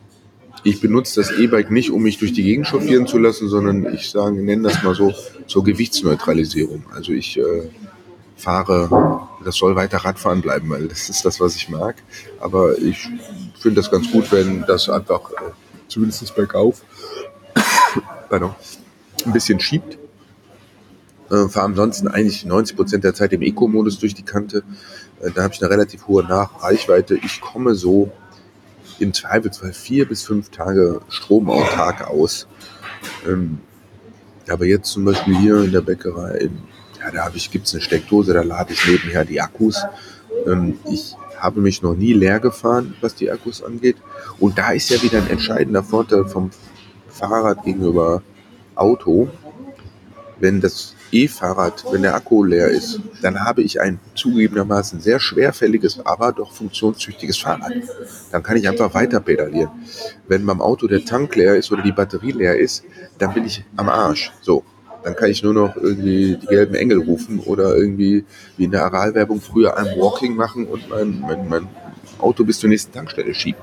ich benutze das E-Bike nicht, um mich durch die Gegend chauffieren zu lassen, sondern ich sage, nenne das mal so zur Gewichtsneutralisierung. Also ich äh, fahre, das soll weiter Radfahren bleiben, weil das ist das, was ich mag. Aber ich finde das ganz gut, wenn das einfach äh, zumindest bergauf ein bisschen schiebt. Äh, fahre ansonsten eigentlich 90 Prozent der Zeit im Eco-Modus durch die Kante. Äh, da habe ich eine relativ hohe Nachreichweite. Ich komme so im Zweifelsfall vier bis fünf Tage stromautark aus. Ähm, aber jetzt zum Beispiel hier in der Bäckerei, ja, da gibt es eine Steckdose, da lade ich nebenher die Akkus. Ähm, ich habe mich noch nie leer gefahren, was die Akkus angeht. Und da ist ja wieder ein entscheidender Vorteil vom Fahrrad gegenüber Auto. Wenn das E-Fahrrad, wenn der Akku leer ist, dann habe ich ein zugegebenermaßen sehr schwerfälliges, aber doch funktionstüchtiges Fahrrad. Dann kann ich einfach weiter pedalieren. Wenn beim Auto der Tank leer ist oder die Batterie leer ist, dann bin ich am Arsch. So. Dann kann ich nur noch irgendwie die gelben Engel rufen oder irgendwie wie in der Aralwerbung früher ein Walking machen und mein, mein, mein Auto bis zur nächsten Tankstelle schieben.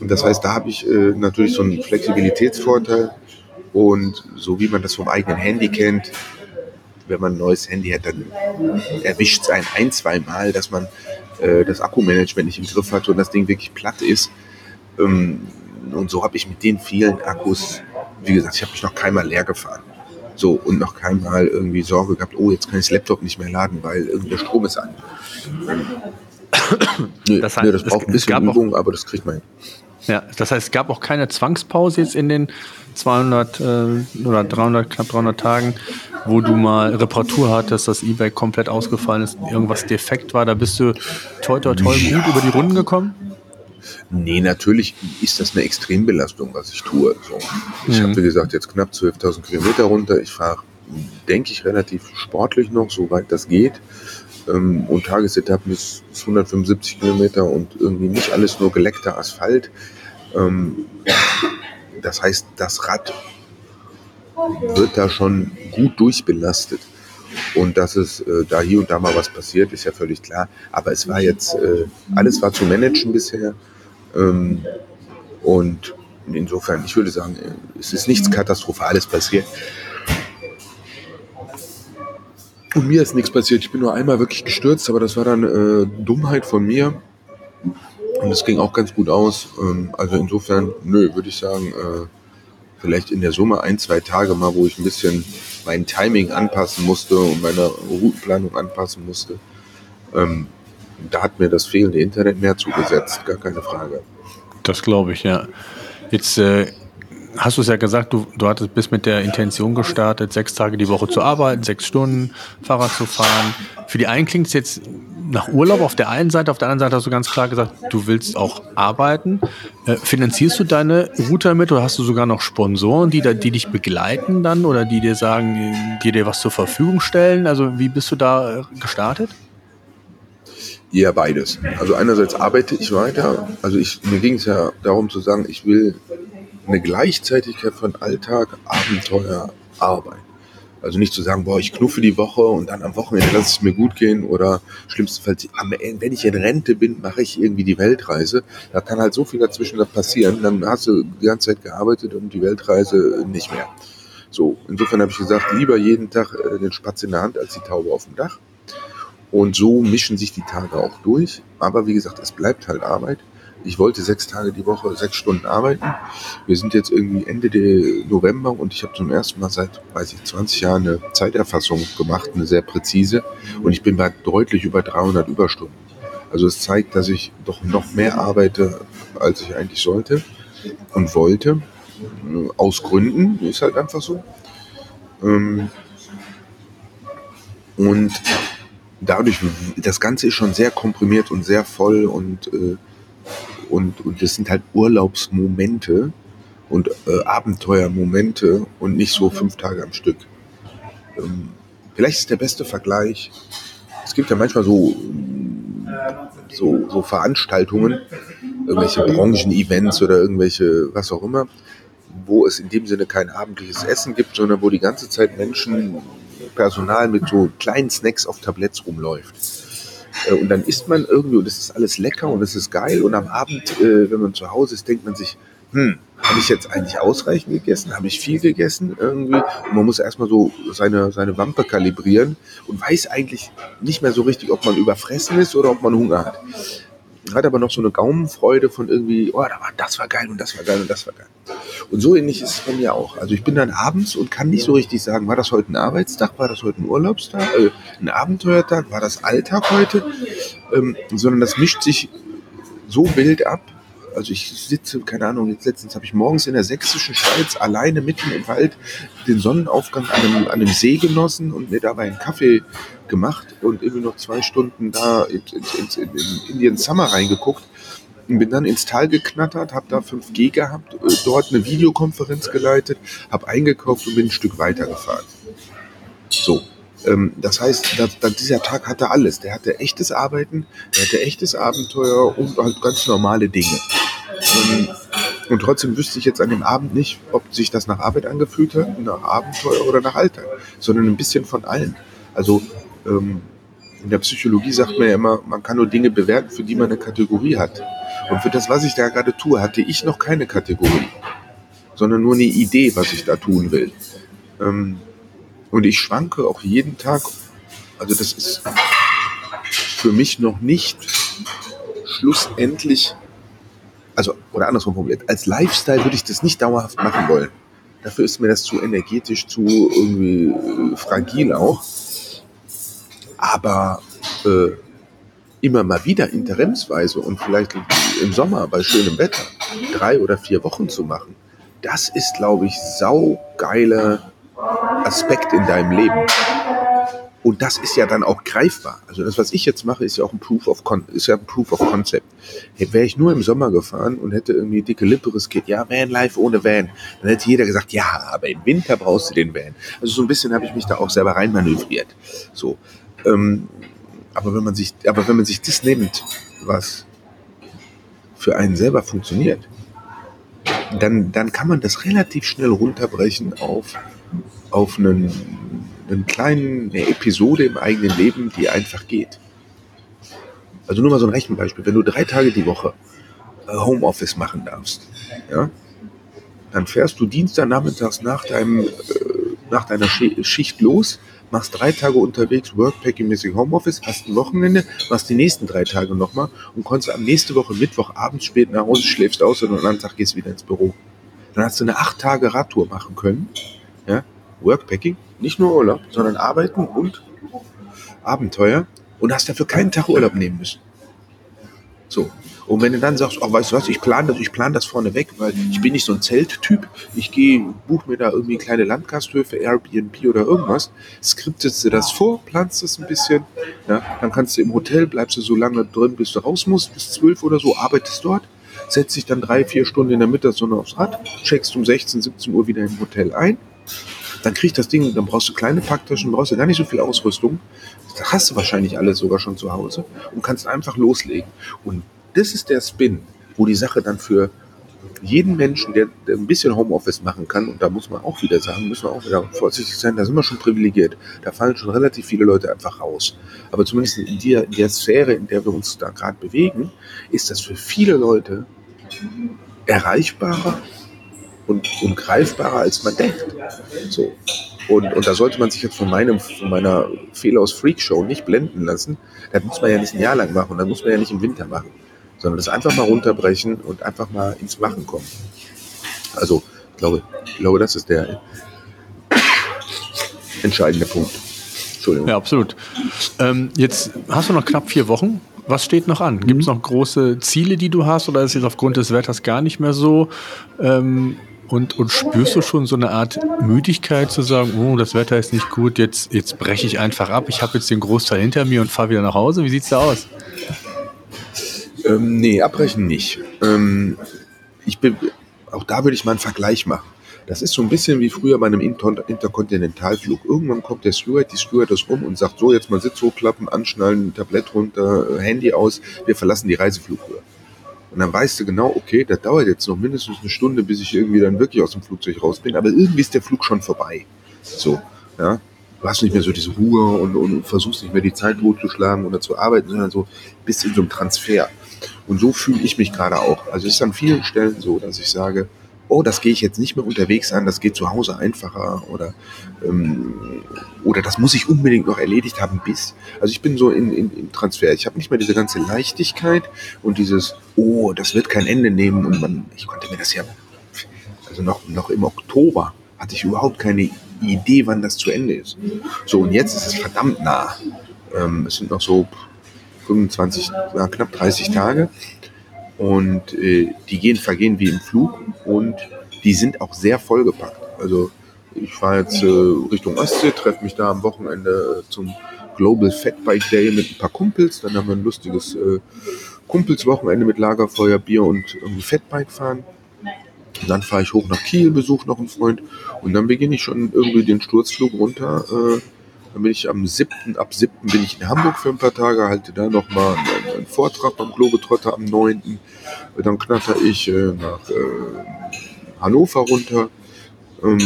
Und das heißt, da habe ich äh, natürlich so einen Flexibilitätsvorteil. Und so wie man das vom eigenen Handy kennt, wenn man ein neues Handy hat, dann erwischt es einen ein, zwei Mal, dass man äh, das Akkumanagement nicht im Griff hat und das Ding wirklich platt ist. Ähm, und so habe ich mit den vielen Akkus, wie gesagt, ich habe mich noch keinmal leer gefahren. So, und noch keinmal irgendwie Sorge gehabt, oh, jetzt kann ich das Laptop nicht mehr laden, weil irgendwie der Strom ist an. nee, das, heißt, nee, das braucht ein bisschen Übung, aber das kriegt man hin. Ja, das heißt, es gab auch keine Zwangspause jetzt in den 200 äh, oder 300, knapp 300 Tagen, wo du mal Reparatur hattest, dass das E-Bike komplett ausgefallen ist, irgendwas defekt war. Da bist du toi toi toi ja. gut über die Runden gekommen? Nee, natürlich ist das eine Extrembelastung, was ich tue. So. Ich mhm. habe, wie gesagt, jetzt knapp 12.000 Kilometer runter. Ich fahre, denke ich, relativ sportlich noch, soweit das geht. Ähm, und Tagesetappen bis 175 Kilometer und irgendwie nicht alles nur geleckter Asphalt. Ähm, das heißt, das Rad wird da schon gut durchbelastet. Und dass es äh, da hier und da mal was passiert, ist ja völlig klar. Aber es war jetzt, äh, alles war zu managen bisher. Ähm, und insofern, ich würde sagen, es ist nichts Katastrophales passiert. Und mir ist nichts passiert. Ich bin nur einmal wirklich gestürzt, aber das war dann äh, Dummheit von mir. Und es ging auch ganz gut aus. Ähm, also insofern, nö, würde ich sagen, äh, vielleicht in der Summe ein, zwei Tage mal, wo ich ein bisschen mein Timing anpassen musste und meine Routenplanung anpassen musste. Ähm, da hat mir das fehlende Internet mehr zugesetzt, gar keine Frage. Das glaube ich, ja. Jetzt äh, hast du es ja gesagt, du, du hattest bis mit der Intention gestartet, sechs Tage die Woche zu arbeiten, sechs Stunden Fahrrad zu fahren. Für die einen klingt es jetzt nach Urlaub auf der einen Seite, auf der anderen Seite hast du ganz klar gesagt, du willst auch arbeiten. Äh, finanzierst du deine Route damit oder hast du sogar noch Sponsoren, die, die dich begleiten dann oder die dir sagen, die dir was zur Verfügung stellen? Also wie bist du da äh, gestartet? Ja, beides. Also einerseits arbeite ich weiter. Also ich, mir ging es ja darum zu sagen, ich will eine Gleichzeitigkeit von Alltag, Abenteuer, Arbeit. Also nicht zu sagen, boah, ich knuffe die Woche und dann am Wochenende lasse es mir gut gehen oder schlimmstenfalls, wenn ich in Rente bin, mache ich irgendwie die Weltreise. Da kann halt so viel dazwischen passieren. Dann hast du die ganze Zeit gearbeitet und die Weltreise nicht mehr. So, insofern habe ich gesagt, lieber jeden Tag äh, den Spatz in der Hand als die Taube auf dem Dach. Und so mischen sich die Tage auch durch. Aber wie gesagt, es bleibt halt Arbeit. Ich wollte sechs Tage die Woche, sechs Stunden arbeiten. Wir sind jetzt irgendwie Ende November und ich habe zum ersten Mal seit, weiß ich, 20 Jahren eine Zeiterfassung gemacht, eine sehr präzise. Und ich bin bei deutlich über 300 Überstunden. Also es zeigt, dass ich doch noch mehr arbeite, als ich eigentlich sollte und wollte. Aus Gründen, ist halt einfach so. Ähm, und dadurch, das Ganze ist schon sehr komprimiert und sehr voll und, äh, und, und das sind halt Urlaubsmomente und äh, Abenteuermomente und nicht so fünf Tage am Stück. Ähm, vielleicht ist der beste Vergleich, es gibt ja manchmal so, so, so Veranstaltungen, irgendwelche Branchen-Events oder irgendwelche, was auch immer, wo es in dem Sinne kein abendliches Essen gibt, sondern wo die ganze Zeit Menschen, Personal mit so kleinen Snacks auf Tabletts rumläuft. Äh, und dann isst man irgendwie und es ist alles lecker und es ist geil. Und am Abend, äh, wenn man zu Hause ist, denkt man sich, hm, habe ich jetzt eigentlich ausreichend gegessen? Habe ich viel gegessen irgendwie? Und man muss erstmal so seine, seine Wampe kalibrieren und weiß eigentlich nicht mehr so richtig, ob man überfressen ist oder ob man Hunger hat hat aber noch so eine Gaumenfreude von irgendwie, oh, das war geil und das war geil und das war geil. Und so ähnlich ist es bei mir auch. Also ich bin dann abends und kann nicht so richtig sagen, war das heute ein Arbeitstag, war das heute ein Urlaubstag, äh, ein Abenteuertag, war das Alltag heute, ähm, sondern das mischt sich so wild ab, also ich sitze, keine Ahnung, jetzt letztens habe ich morgens in der sächsischen Schweiz alleine mitten im Wald den Sonnenaufgang an einem, an einem See genossen und mir dabei einen Kaffee gemacht und irgendwie noch zwei Stunden da in, in, in, in Indian Summer reingeguckt und bin dann ins Tal geknattert, habe da 5G gehabt, äh, dort eine Videokonferenz geleitet, habe eingekauft und bin ein Stück weitergefahren. So, das heißt, dass, dass dieser Tag hatte alles. Der hatte echtes Arbeiten, der hatte echtes Abenteuer und halt ganz normale Dinge. Und, und trotzdem wüsste ich jetzt an dem Abend nicht, ob sich das nach Arbeit angefühlt hat, nach Abenteuer oder nach Alltag, sondern ein bisschen von allen. Also ähm, in der Psychologie sagt man ja immer, man kann nur Dinge bewerten, für die man eine Kategorie hat. Und für das, was ich da gerade tue, hatte ich noch keine Kategorie, sondern nur eine Idee, was ich da tun will. Ähm, und ich schwanke auch jeden Tag. Also das ist für mich noch nicht schlussendlich, also oder andersrum formuliert, als Lifestyle würde ich das nicht dauerhaft machen wollen. Dafür ist mir das zu energetisch, zu irgendwie äh, fragil auch. Aber äh, immer mal wieder interimsweise und vielleicht im Sommer bei schönem Wetter drei oder vier Wochen zu machen, das ist, glaube ich, saugeiler Aspekt in deinem Leben. Und das ist ja dann auch greifbar. Also das, was ich jetzt mache, ist ja auch ein Proof of Con ist ja ein Proof of Concept. Hey, Wäre ich nur im Sommer gefahren und hätte irgendwie dicke Lippe riskiert, ja, Van Life ohne Van, dann hätte jeder gesagt, ja, aber im Winter brauchst du den Van. Also so ein bisschen habe ich mich da auch selber reinmanövriert. So. Ähm, aber wenn man sich, aber wenn man sich das nimmt, was für einen selber funktioniert, dann, dann kann man das relativ schnell runterbrechen auf auf einen, einen kleinen, eine Episode im eigenen Leben, die einfach geht. Also nur mal so ein Rechenbeispiel. Wenn du drei Tage die Woche äh, Homeoffice machen darfst, ja, dann fährst du Dienstagnachmittags nach, deinem, äh, nach deiner Schicht los, machst drei Tage unterwegs, Workpacking-mäßig Homeoffice, hast ein Wochenende, machst die nächsten drei Tage nochmal und konntest am nächste Woche Mittwoch abends spät nach Hause, schläfst aus und am anderen Tag gehst wieder ins Büro. Dann hast du eine acht Tage Radtour machen können, Workpacking, nicht nur Urlaub, sondern Arbeiten und Abenteuer und hast dafür keinen Tag Urlaub nehmen müssen. So. Und wenn du dann sagst, oh, weißt du was, ich plane das, ich plane das vorne weg, weil ich bin nicht so ein Zelttyp. Ich gehe, buche mir da irgendwie kleine Landgasthöfe, Airbnb oder irgendwas, skriptest du das vor, planst das ein bisschen, ja, dann kannst du im Hotel, bleibst du so lange drin, bis du raus musst, bis zwölf oder so, arbeitest dort, setzt dich dann drei, vier Stunden in der Mittagssonne aufs Rad, checkst um 16, 17 Uhr wieder im Hotel ein, dann kriegt das Ding, dann brauchst du kleine Packtaschen, brauchst du gar nicht so viel Ausrüstung. Das hast du wahrscheinlich alles sogar schon zu Hause und kannst einfach loslegen. Und das ist der Spin, wo die Sache dann für jeden Menschen, der, der, ein bisschen Homeoffice machen kann, und da muss man auch wieder sagen, müssen wir auch wieder vorsichtig sein, da sind wir schon privilegiert. Da fallen schon relativ viele Leute einfach raus. Aber zumindest in der, in der Sphäre, in der wir uns da gerade bewegen, ist das für viele Leute erreichbarer und, und greifbarer, als man denkt. So. Und, und da sollte man sich jetzt von, meinem, von meiner Fehler aus Freakshow nicht blenden lassen. Das muss man ja nicht ein Jahr lang machen, das muss man ja nicht im Winter machen, sondern das einfach mal runterbrechen und einfach mal ins Machen kommen. Also, ich glaube, ich glaube das ist der entscheidende Punkt. Entschuldigung. Ja, absolut. Ähm, jetzt hast du noch knapp vier Wochen. Was steht noch an? Gibt es noch große Ziele, die du hast, oder ist es jetzt aufgrund des Wetters gar nicht mehr so? Ähm, und, und spürst du schon so eine Art Müdigkeit zu sagen, oh, das Wetter ist nicht gut, jetzt, jetzt breche ich einfach ab, ich habe jetzt den Großteil hinter mir und fahre wieder nach Hause? Wie sieht's da aus? Ähm, nee, abbrechen nicht. Ähm, ich bin, auch da würde ich mal einen Vergleich machen. Das ist so ein bisschen wie früher bei einem Inter Interkontinentalflug. Irgendwann kommt der Steward, die Stewardess rum und sagt so, jetzt mal Sitz hochklappen, anschnallen, Tablett runter, Handy aus, wir verlassen die Reiseflughöhe. Und dann weißt du genau, okay, das dauert jetzt noch mindestens eine Stunde, bis ich irgendwie dann wirklich aus dem Flugzeug raus bin, aber irgendwie ist der Flug schon vorbei. So, ja. Du hast nicht mehr so diese Ruhe und, und versuchst nicht mehr die Zeit totzuschlagen oder zu arbeiten, sondern so bist in so einem Transfer. Und so fühle ich mich gerade auch. Also es ist an vielen Stellen so, dass ich sage, oh, das gehe ich jetzt nicht mehr unterwegs an, das geht zu Hause einfacher oder, ähm, oder das muss ich unbedingt noch erledigt haben bis. Also ich bin so in, in, im Transfer. Ich habe nicht mehr diese ganze Leichtigkeit und dieses, oh, das wird kein Ende nehmen und man, ich konnte mir das ja, also noch, noch im Oktober hatte ich überhaupt keine Idee, wann das zu Ende ist. So, und jetzt ist es verdammt nah. Ähm, es sind noch so 25, ja, knapp 30 Tage. Und äh, die gehen, vergehen wie im Flug und die sind auch sehr vollgepackt. Also ich fahre jetzt äh, Richtung Ostsee, treffe mich da am Wochenende äh, zum Global Fat Bike Day mit ein paar Kumpels. Dann haben wir ein lustiges äh, Kumpelswochenende mit Lagerfeuer, Bier und irgendwie Fatbike fahren. Und dann fahre ich hoch nach Kiel, besuche noch einen Freund und dann beginne ich schon irgendwie den Sturzflug runter äh, dann bin ich am 7., ab 7. bin ich in Hamburg für ein paar Tage, halte da nochmal einen, Vortrag beim Globetrotter am 9. Dann knatter ich äh, nach äh, Hannover runter, ähm,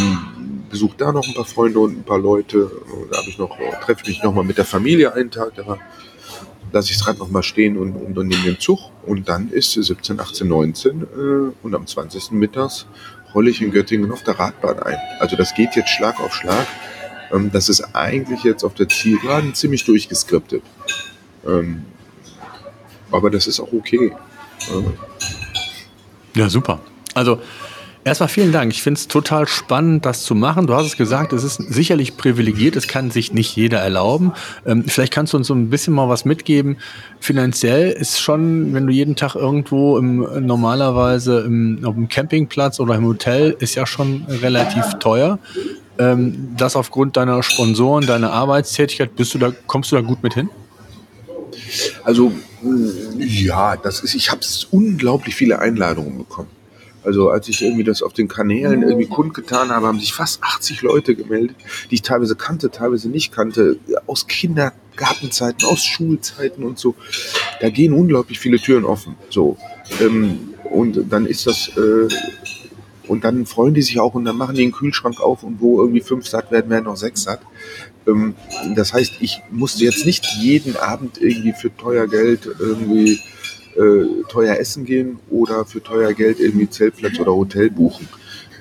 besuche da noch ein paar Freunde und ein paar Leute. Da habe ich noch, treffe mich nochmal mit der Familie einen Tag, da lasse ich das Rad nochmal stehen und, und dann nehme den Zug. Und dann ist 17, 18, 19 äh, und am 20. mittags rolle ich in Göttingen auf der Radbahn ein. Also das geht jetzt Schlag auf Schlag. Ähm, das ist eigentlich jetzt auf der Zielgeraden ziemlich durchgeskriptet. Ähm, aber das ist auch okay. Ja, super. Also Erstmal vielen Dank. Ich finde es total spannend, das zu machen. Du hast es gesagt, es ist sicherlich privilegiert, es kann sich nicht jeder erlauben. Ähm, vielleicht kannst du uns so ein bisschen mal was mitgeben. Finanziell ist schon, wenn du jeden Tag irgendwo im, normalerweise im, auf dem Campingplatz oder im Hotel, ist ja schon relativ teuer ähm, das aufgrund deiner Sponsoren, deiner Arbeitstätigkeit, bist du da, kommst du da gut mit hin? Also ja, das ist, ich habe unglaublich viele Einladungen bekommen. Also als ich irgendwie das auf den Kanälen irgendwie kundgetan habe, haben sich fast 80 Leute gemeldet, die ich teilweise kannte, teilweise nicht kannte, aus Kindergartenzeiten, aus Schulzeiten und so. Da gehen unglaublich viele Türen offen. So. Ähm, und dann ist das äh, und dann freuen die sich auch und dann machen die den Kühlschrank auf und wo irgendwie fünf satt werden, werden noch sechs satt. Ähm, das heißt, ich musste jetzt nicht jeden Abend irgendwie für teuer Geld irgendwie äh, teuer essen gehen oder für teuer Geld irgendwie Zeltplatz oder Hotel buchen.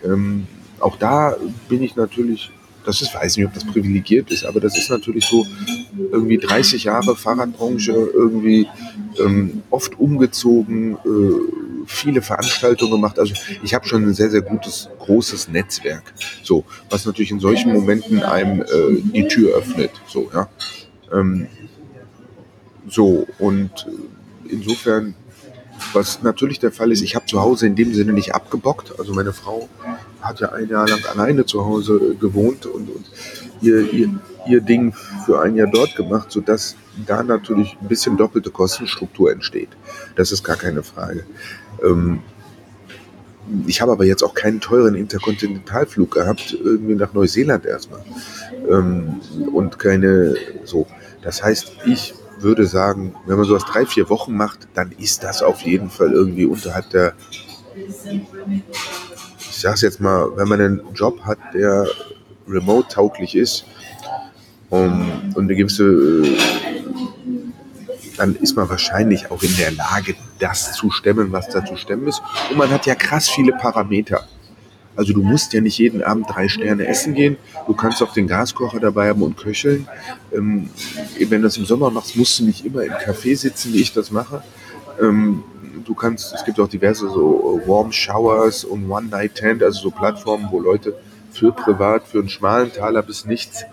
Ähm, auch da bin ich natürlich das ist, weiß nicht, ob das privilegiert ist, aber das ist natürlich so irgendwie 30 Jahre Fahrradbranche, irgendwie ähm, oft umgezogen, äh, viele Veranstaltungen gemacht. Also ich habe schon ein sehr, sehr gutes, großes Netzwerk. So, was natürlich in solchen Momenten einem äh, die Tür öffnet. So, ja. Ähm, so, und insofern was natürlich der Fall ist, ich habe zu Hause in dem Sinne nicht abgebockt. Also meine Frau hat ja ein Jahr lang alleine zu Hause gewohnt und, und ihr, ihr, ihr Ding für ein Jahr dort gemacht, sodass da natürlich ein bisschen doppelte Kostenstruktur entsteht. Das ist gar keine Frage. Ähm, ich habe aber jetzt auch keinen teuren Interkontinentalflug gehabt, irgendwie nach Neuseeland erstmal. Ähm, und keine so. Das heißt, ich würde sagen, wenn man sowas drei, vier Wochen macht, dann ist das auf jeden Fall irgendwie unterhalb der, ich sag's jetzt mal, wenn man einen Job hat, der remote-tauglich ist um, und eine gewisse, dann ist man wahrscheinlich auch in der Lage, das zu stemmen, was da zu stemmen ist. Und man hat ja krass viele Parameter. Also du musst ja nicht jeden Abend drei Sterne essen gehen. Du kannst auch den Gaskocher dabei haben und köcheln. Ähm, wenn du das im Sommer machst, musst du nicht immer im Café sitzen, wie ich das mache. Ähm, du kannst, es gibt auch diverse so Warm Showers und One Night Tent, also so Plattformen, wo Leute für privat, für einen schmalen Taler bis nichts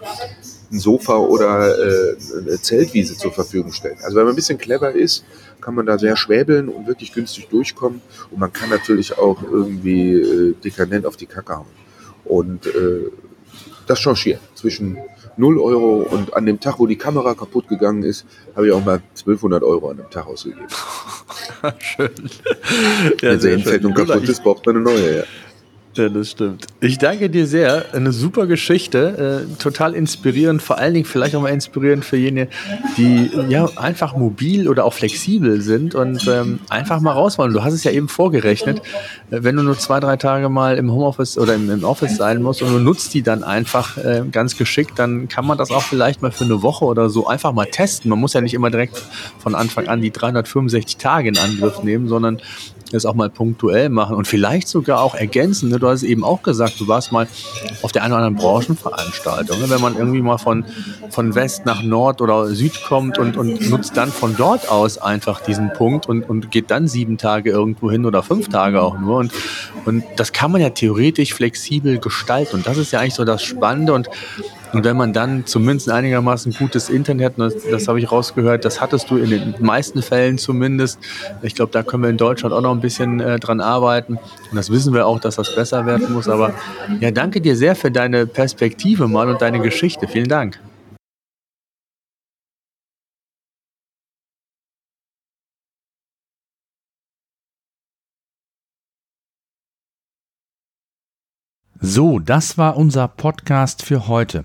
ein Sofa oder äh, eine Zeltwiese zur Verfügung stellen. Also wenn man ein bisschen clever ist, kann man da sehr schwäbeln und wirklich günstig durchkommen. Und man kann natürlich auch irgendwie äh, dekadent auf die Kacke hauen. Und äh, das changiert zwischen 0 Euro und an dem Tag, wo die Kamera kaputt gegangen ist, habe ich auch mal 1200 Euro an dem Tag ausgegeben. schön. Ja, Wenn sie hinfällt und kaputt ist, braucht man eine neue. Ja. Ja, das stimmt. Ich danke dir sehr. Eine super Geschichte. Äh, total inspirierend. Vor allen Dingen vielleicht auch mal inspirierend für jene, die ja einfach mobil oder auch flexibel sind und ähm, einfach mal raus wollen. Du hast es ja eben vorgerechnet. Äh, wenn du nur zwei, drei Tage mal im Homeoffice oder im, im Office sein musst und du nutzt die dann einfach äh, ganz geschickt, dann kann man das auch vielleicht mal für eine Woche oder so einfach mal testen. Man muss ja nicht immer direkt von Anfang an die 365 Tage in Angriff nehmen, sondern es auch mal punktuell machen und vielleicht sogar auch ergänzen. Ne? Du hast eben auch gesagt, du warst mal auf der einen oder anderen Branchenveranstaltung. Ne? Wenn man irgendwie mal von, von West nach Nord oder Süd kommt und, und nutzt dann von dort aus einfach diesen Punkt und, und geht dann sieben Tage irgendwo hin oder fünf Tage auch nur. Und, und das kann man ja theoretisch flexibel gestalten. Und das ist ja eigentlich so das Spannende. Und und wenn man dann zumindest einigermaßen gutes Internet, das, das habe ich rausgehört, das hattest du in den meisten Fällen zumindest. Ich glaube, da können wir in Deutschland auch noch ein bisschen äh, dran arbeiten. Und das wissen wir auch, dass das besser werden muss. Aber ja, danke dir sehr für deine Perspektive mal und deine Geschichte. Vielen Dank. So, das war unser Podcast für heute.